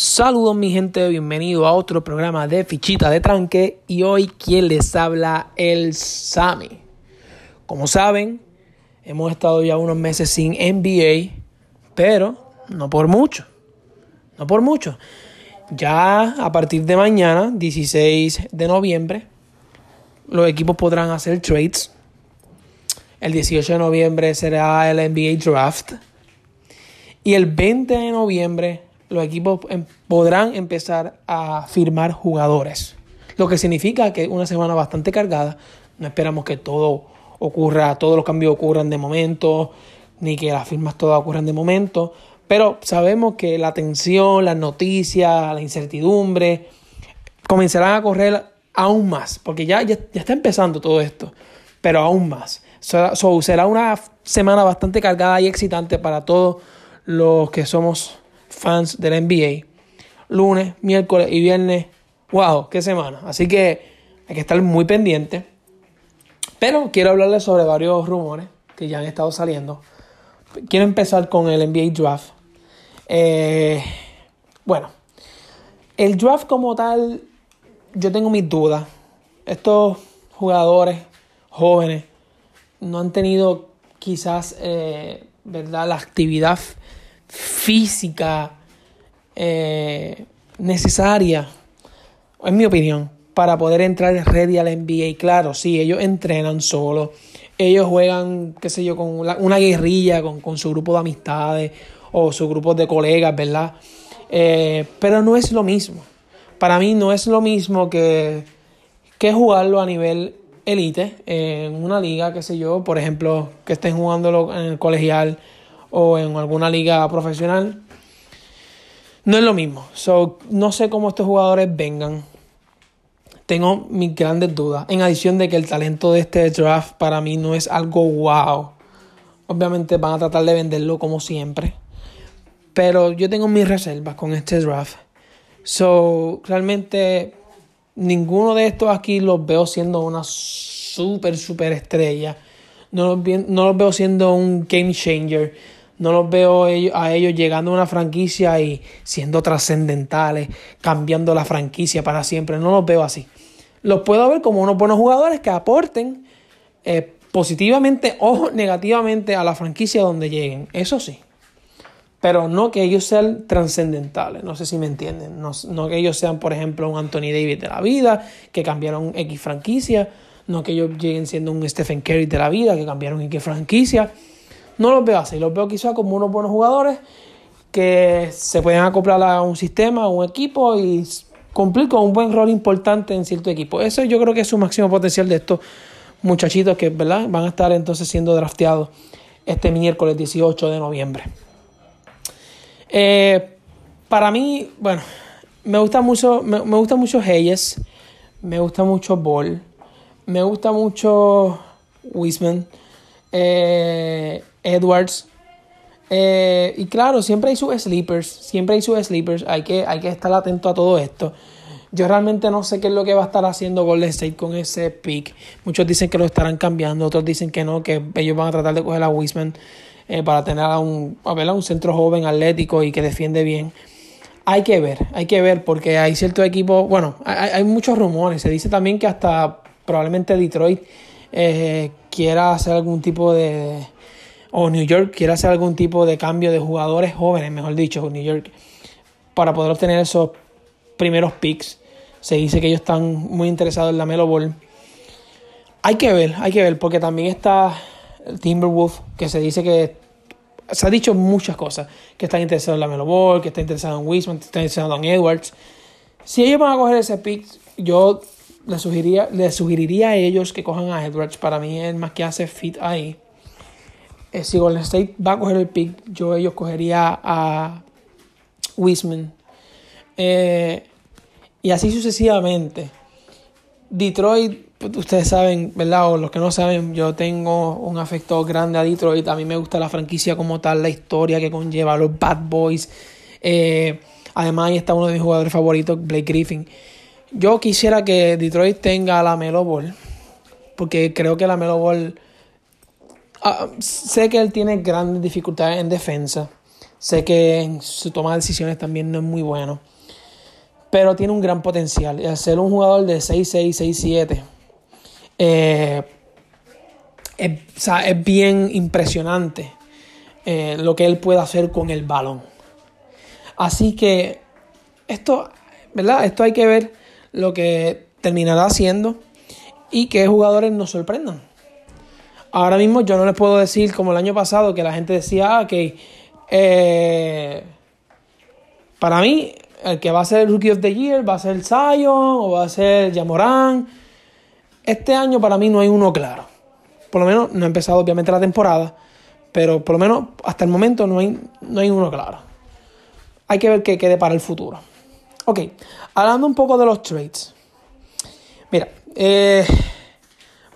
Saludos mi gente, bienvenido a otro programa de Fichita de Tranque y hoy quien les habla el Sami. Como saben, hemos estado ya unos meses sin NBA, pero no por mucho, no por mucho. Ya a partir de mañana, 16 de noviembre, los equipos podrán hacer trades. El 18 de noviembre será el NBA Draft. Y el 20 de noviembre los equipos em, podrán empezar a firmar jugadores. Lo que significa que una semana bastante cargada. No esperamos que todo ocurra, todos los cambios ocurran de momento, ni que las firmas todas ocurran de momento. Pero sabemos que la tensión, las noticias, la incertidumbre comenzarán a correr aún más, porque ya, ya, está empezando todo esto, pero aún más. será una semana bastante cargada y excitante para todos los que somos fans de la NBA. Lunes, miércoles y viernes. ¡Wow! ¡Qué semana! Así que hay que estar muy pendiente. Pero quiero hablarles sobre varios rumores que ya han estado saliendo. Quiero empezar con el NBA Draft. Eh, bueno, el draft como tal, yo tengo mis dudas. Estos jugadores jóvenes no han tenido quizás, eh, ¿verdad? La actividad física eh, necesaria, en mi opinión, para poder entrar ready al NBA. Claro, sí, ellos entrenan solo, ellos juegan, qué sé yo, con una, guerrilla, con, su grupo de amistades o su grupo de colegas, ¿verdad? Eh, pero no es lo mismo. Para mí no es lo mismo que, que jugarlo a nivel elite en una liga, qué sé yo, por ejemplo, que estén jugándolo en el colegial o en alguna liga profesional, no es lo mismo. So, no sé cómo estos jugadores vengan. Tengo mis grandes dudas. En adición de que el talento de este draft para mí no es algo wow. Obviamente van a tratar de venderlo como siempre. Pero yo tengo mis reservas con este draft. So, realmente ninguno de estos aquí los veo siendo una super, super estrella. No no los veo siendo un game changer no los veo a ellos llegando a una franquicia y siendo trascendentales, cambiando la franquicia para siempre. No los veo así. Los puedo ver como unos buenos jugadores que aporten eh, positivamente o negativamente a la franquicia donde lleguen. Eso sí. Pero no que ellos sean trascendentales. No sé si me entienden. No, no que ellos sean, por ejemplo, un Anthony Davis de la vida, que cambiaron X franquicia. No que ellos lleguen siendo un Stephen Curry de la vida, que cambiaron X franquicia no los veo así, los veo quizás como unos buenos jugadores que se pueden acoplar a un sistema, a un equipo y cumplir con un buen rol importante en cierto equipo. Eso yo creo que es su máximo potencial de estos muchachitos que ¿verdad? van a estar entonces siendo drafteados este miércoles 18 de noviembre. Eh, para mí, bueno, me gusta mucho, me, gusta mucho Hayes, me gusta mucho Ball, me gusta mucho Wiseman. Eh, Edwards. Eh, y claro, siempre hay sus sleepers, siempre hay sus sleepers, hay que, hay que estar atento a todo esto. Yo realmente no sé qué es lo que va a estar haciendo Golden State con ese pick. Muchos dicen que lo estarán cambiando, otros dicen que no, que ellos van a tratar de coger a Wiseman eh, para tener a un, a, ver, a un centro joven, atlético y que defiende bien. Hay que ver, hay que ver porque hay ciertos equipos, bueno, hay, hay muchos rumores. Se dice también que hasta probablemente Detroit eh, quiera hacer algún tipo de, o New York quiera hacer algún tipo de cambio de jugadores jóvenes, mejor dicho, New York, para poder obtener esos primeros picks. Se dice que ellos están muy interesados en la Melo Ball. Hay que ver, hay que ver, porque también está Timberwolf, que se dice que se ha dicho muchas cosas, que están interesados en la Melo Ball, que están interesados en Wiseman, que están interesados en Edwards. Si ellos van a coger ese pick, yo les sugeriría, les sugeriría a ellos que cojan a Edwards. Para mí es más que hace fit ahí. Eh, si Golden State va a coger el pick, yo ellos cogería a Wiseman. Eh, y así sucesivamente. Detroit, pues, ustedes saben, ¿verdad? O los que no saben, yo tengo un afecto grande a Detroit. A mí me gusta la franquicia como tal, la historia que conlleva, los Bad Boys. Eh, además, ahí está uno de mis jugadores favoritos, Blake Griffin. Yo quisiera que Detroit tenga la Melo Ball, porque creo que la Melo Ball. Ah, sé que él tiene grandes dificultades en defensa. Sé que en su toma de decisiones también no es muy bueno. Pero tiene un gran potencial. Y al ser un jugador de 6'6, 6'7, eh, es, bien impresionante eh, lo que él puede hacer con el balón. Así que esto, ¿verdad? Esto hay que ver lo que terminará haciendo y que jugadores nos sorprendan. Ahora mismo yo no les puedo decir como el año pasado que la gente decía ah, que eh, para mí el que va a ser el Rookie of the Year va a ser Zion o va a ser Jamoran. Este año para mí no hay uno claro. Por lo menos no ha empezado obviamente la temporada, pero por lo menos hasta el momento no hay, no hay uno claro. Hay que ver qué quede para el futuro. Ok, hablando un poco de los trades. Mira, eh,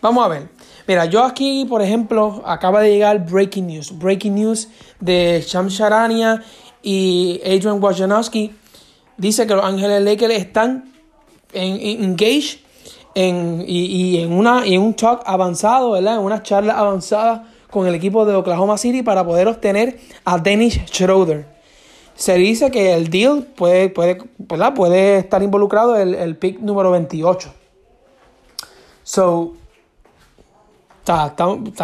vamos a ver. Mira, yo aquí, por ejemplo, acaba de llegar Breaking News. Breaking News de Sham Sharania y Adrian Wojnarowski. Dice que los Ángeles Lakers están en, engaged en, y, en, una, en un talk avanzado, ¿verdad? En una charla avanzada con el equipo de Oklahoma City para poder obtener a Dennis Schroeder. Se dice que el deal puede, puede, puede estar involucrado el, el pick número 28. So, Está,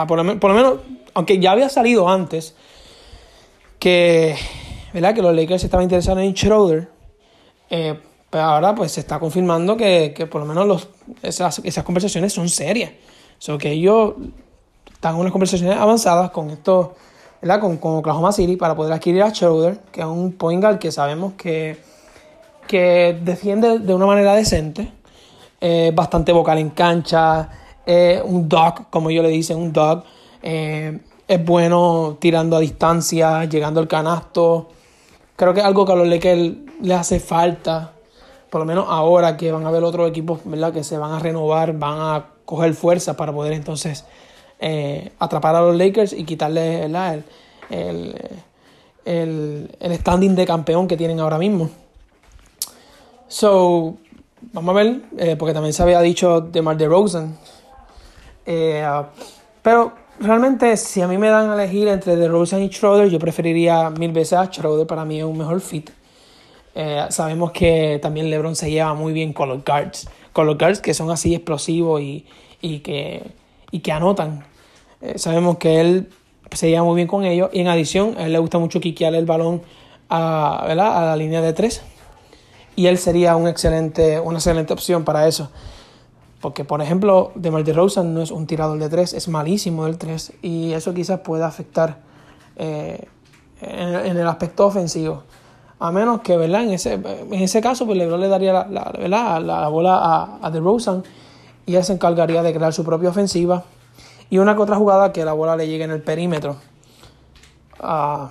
por, lo, menos, aunque ya había salido antes, que, ¿verdad? que los Lakers estaban interesados en Schroeder, eh, pero ahora pues se está confirmando que, por lo menos los, esas, conversaciones son serias. O que ellos están en unas conversaciones avanzadas con esto, ¿verdad? Con, con, Oklahoma City para poder adquirir a Schroeder, que es un point guard que sabemos que, que defiende de una manera decente, bastante vocal en cancha, un dog, como yo le dicen, un dog. Eh, es bueno tirando a distancia, llegando al canasto. Creo que es algo que a los Lakers le hace falta. Por lo menos ahora que van a ver otros equipos ¿verdad? que se van a renovar, van a coger fuerza para poder entonces eh, atrapar a los Lakers y quitarle El, el, el, standing de campeón que tienen ahora mismo. So, vamos a ver, eh, porque también se había dicho de Mar de Rosen eh, pero realmente, si a mí me dan a elegir entre DeRozan y Schroeder, yo preferiría mil veces a Schroeder. Para mí es un mejor fit. Eh, sabemos que también LeBron se lleva muy bien con los guards. Con los guards que son así explosivos y, y que, y que anotan. Eh, sabemos que él se lleva muy bien con ellos. Y en adición, a él le gusta mucho quiquear el balón a, a la línea de tres. Y él sería un excelente, una excelente opción para eso. Porque, por ejemplo, DeMar DeRozan no es un tirador de tres, es malísimo del tres. Y eso quizás pueda afectar eh, en, el aspecto ofensivo. A menos que, ¿verdad? En ese, en ese caso, pues LeBron le daría la, la, la bola a, a DeRozan y él se encargaría de crear su propia ofensiva. Y una que otra jugada que la bola le llegue en el perímetro. Ah,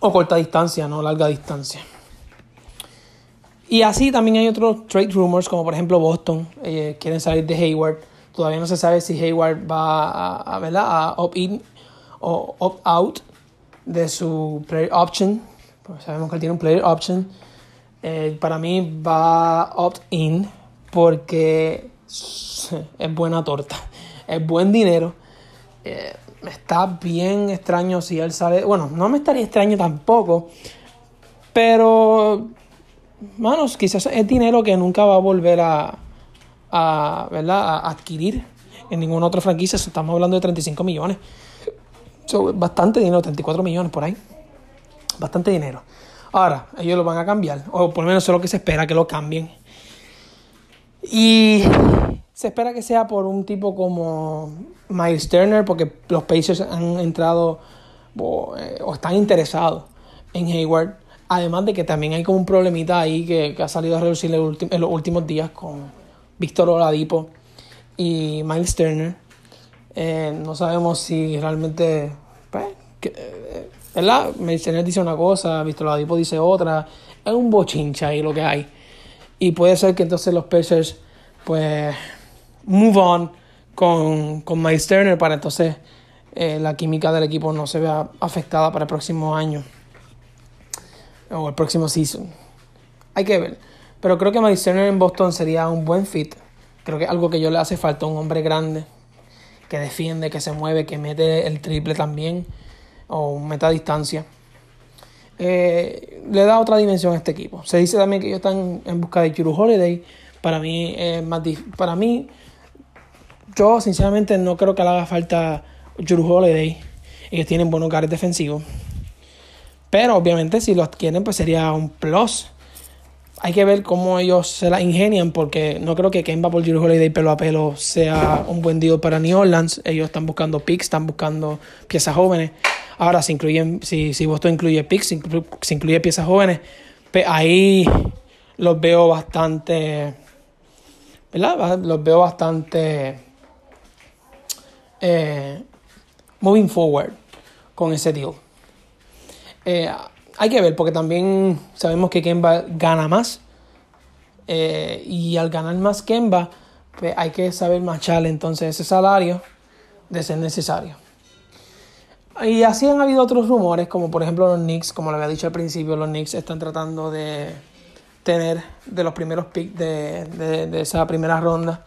o corta distancia, no larga distancia. Y así también hay otros trade rumors, como por ejemplo Boston, eh, quieren salir de Hayward. Todavía no se sabe si Hayward va a, a, opt-in o opt-out de su player option. Pues sabemos que él tiene un player option. Eh, para mí va opt-in porque es buena torta, es buen dinero. Eh, está bien extraño si él sale. Bueno, no me estaría extraño tampoco, pero manos, quizás es dinero que nunca va a volver a, a, ¿verdad? a adquirir en ninguna otra franquicia. Estamos hablando de 35 millones. bastante dinero, 34 millones por ahí. Bastante dinero. Ahora, ellos lo van a cambiar, o por lo menos es lo que se espera que lo cambien. Y se espera que sea por un tipo como Miles Turner, porque los Pacers han entrado o, eh, o están interesados en Hayward. Además de que también hay como un problemita ahí que, ha salido a reducir en los últimos días con Víctor Oladipo y Miles Turner. Eh, no sabemos si realmente. Pues, eh, ¿Verdad? Miles Turner dice una cosa, Víctor Oladipo dice otra. Es un bochincha ahí lo que hay. Y puede ser que entonces los Pacers, pues, move on con, con Miles Turner para entonces eh, la química del equipo no se vea afectada para el próximo año o el próximo season. Hay que ver. Pero creo que Miles en Boston sería un buen fit. Creo que algo que yo le hace falta, un hombre grande, que defiende, que se mueve, que mete el triple también, o meta distancia. eh, le da otra dimensión a este equipo. Se dice también que ellos están en busca de Juru Holiday. Para mí, más para mí, yo sinceramente no creo que le haga falta Juru Holiday. Ellos tienen buenos lugares defensivos. Pero obviamente si los quieren, pues sería un plus. Hay que ver cómo ellos se la ingenian, porque no creo que Kemba por Juru Holiday pelo a pelo sea un buen deal para New Orleans. Ellos están buscando picks, están buscando piezas jóvenes. Ahora, si, incluyen, si, si Boston incluye picks, si, incluye piezas jóvenes, pues ahí los veo bastante. ¿Verdad? Los veo bastante. Eh, moving forward con ese deal. Eh, hay que ver, porque también sabemos que Kemba gana más. Eh, y al ganar más Kemba, pues hay que saber macharle entonces ese salario de ser necesario. Y así han habido otros rumores, como por ejemplo los Knicks, como lo había dicho al principio, los Knicks están tratando de tener de los primeros picks de, de, esa primera ronda.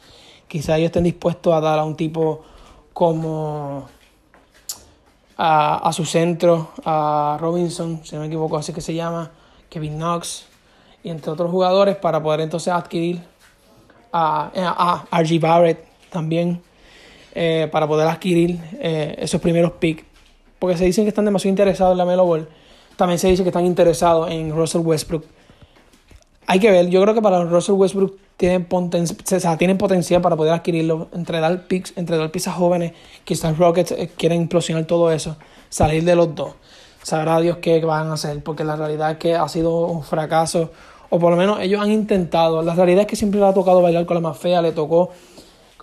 Quizá ellos estén dispuestos a dar a un tipo como a, su centro, a Robinson, si no me equivoco, así que se llama, Kevin Knox, y entre otros jugadores para poder entonces adquirir a, a, RG Barrett también, eh, para poder adquirir eh, esos primeros picks porque se dicen que están demasiado interesados en la Melo Ball. También se dice que están interesados en Russell Westbrook. Hay que ver, yo creo que para Russell Westbrook tienen, tienen potencial para poder adquirirlo, entre dar picks, entre dar piezas jóvenes, quizás Rockets eh, quieren implosionar todo eso, salir de los dos. Sabrá Dios qué van a hacer, porque la realidad es que ha sido un fracaso, o por lo menos ellos han intentado. La realidad es que siempre le ha tocado bailar con la más fea, le tocó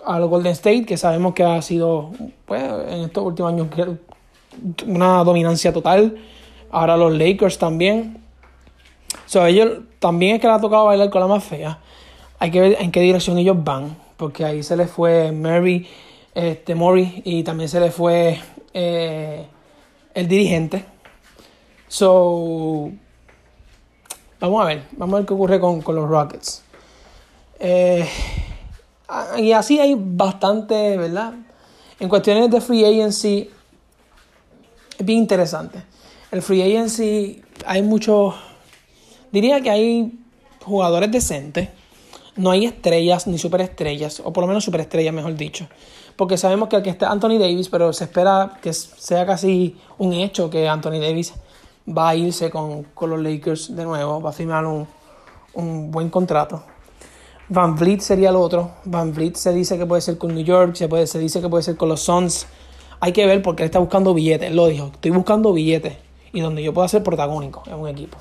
a los Golden State, que sabemos que ha sido, pues, en estos últimos años una dominancia total. Ahora los Lakers también. So, ellos también es que le ha tocado bailar con la más fea. Hay que ver en qué dirección ellos van. Porque ahí se les fue Mary, este, Mori y también se les fue eh, el dirigente. So, vamos a ver, vamos a ver qué ocurre con, los Rockets. Eh, y así hay bastante, ¿verdad? En cuestiones de free agency, es bien interesante. El free agency hay muchos, diría que hay jugadores decentes. No hay estrellas ni superestrellas, o por lo menos superestrellas, mejor dicho. Porque sabemos que aquí está Anthony Davis, pero se espera que sea casi un hecho que Anthony Davis va a irse con, los Lakers de nuevo, va a firmar un, un buen contrato. Van Vliet sería el otro. Van Vliet se dice que puede ser con New York, se, puede, se dice que puede ser con los Suns. Hay que ver porque él está buscando billetes. Lo dijo, estoy buscando billetes. Y donde yo pueda ser protagónico en un equipo.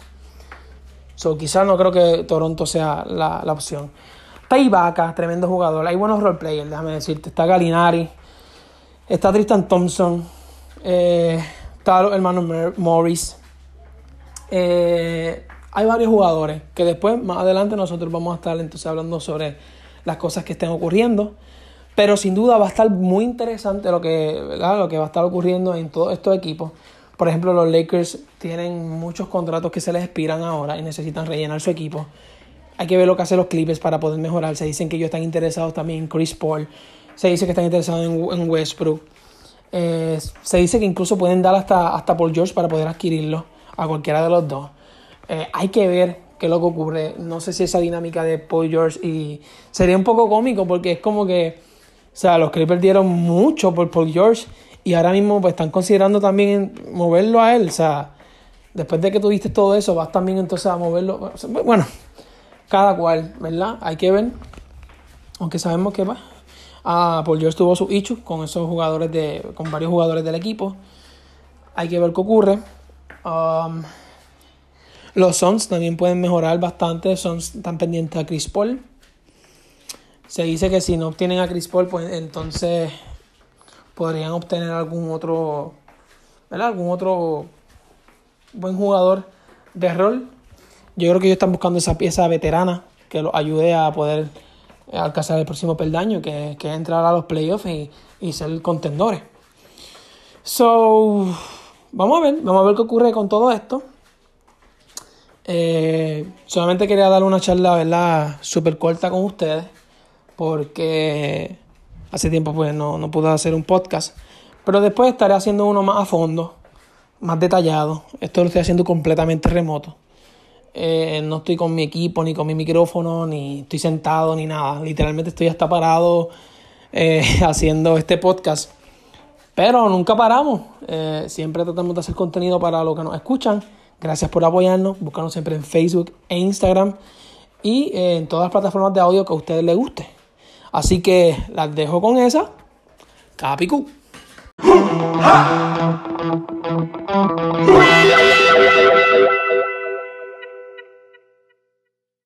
So, quizás no creo que Toronto sea la, la opción. Vaca, tremendo jugador. Hay buenos roleplayers, déjame decirte. Está Galinari. Está Tristan Thompson. Eh, está el hermano Morris. Eh, hay varios jugadores que después, más adelante, nosotros vamos a estar entonces hablando sobre las cosas que estén ocurriendo. Pero sin duda va a estar muy interesante lo que, lo que va a estar ocurriendo en todos estos equipos. Por ejemplo, los Lakers tienen muchos contratos que se les expiran ahora y necesitan rellenar su equipo. Hay que ver lo que hacen los Clippers para poder mejorar. Se dicen que ellos están interesados también en Chris Paul. Se dice que están interesados en, Westbrook. Eh, se dice que incluso pueden dar hasta, hasta Paul George para poder adquirirlo a cualquiera de los dos. Eh, hay que ver qué es lo que ocurre. No sé si esa dinámica de Paul George y sería un poco cómico porque es como que o sea, los Clippers dieron mucho por Paul George y ahora mismo pues están considerando también moverlo a él. O sea, después de que tuviste todo eso, vas también entonces a moverlo. Bueno, cada cual, ¿verdad? Hay que ver. Aunque sabemos que va. Ah, Paul George tuvo su issue con esos jugadores de. con varios jugadores del equipo. Hay que ver qué ocurre. Um, los Suns también pueden mejorar bastante. Suns están pendientes a Chris Paul. Se dice que si no obtienen a Chris Paul, pues entonces podrían obtener algún otro, ¿verdad? Algún otro buen jugador de rol. Yo creo que ellos están buscando esa pieza veterana que los ayude a poder alcanzar el próximo peldaño, que, que entrar a los playoffs y, y ser contendores. So, vamos a ver, vamos a ver qué ocurre con todo esto. Eh, solamente quería dar una charla, ¿verdad? Súper corta con ustedes porque hace tiempo pues no, no pude hacer un podcast. Pero después estaré haciendo uno más a fondo más detallado. Esto lo estoy haciendo completamente remoto. Eh, no estoy con mi equipo, ni con mi micrófono, ni estoy sentado, ni nada. Literalmente estoy hasta parado eh, haciendo este podcast. Pero nunca paramos. Eh, siempre tratamos de hacer contenido para los que nos escuchan. Gracias por apoyarnos. Búscanos siempre en Facebook e Instagram. Y en todas las plataformas de audio que a ustedes les guste. Así que las dejo con esa. Capicú.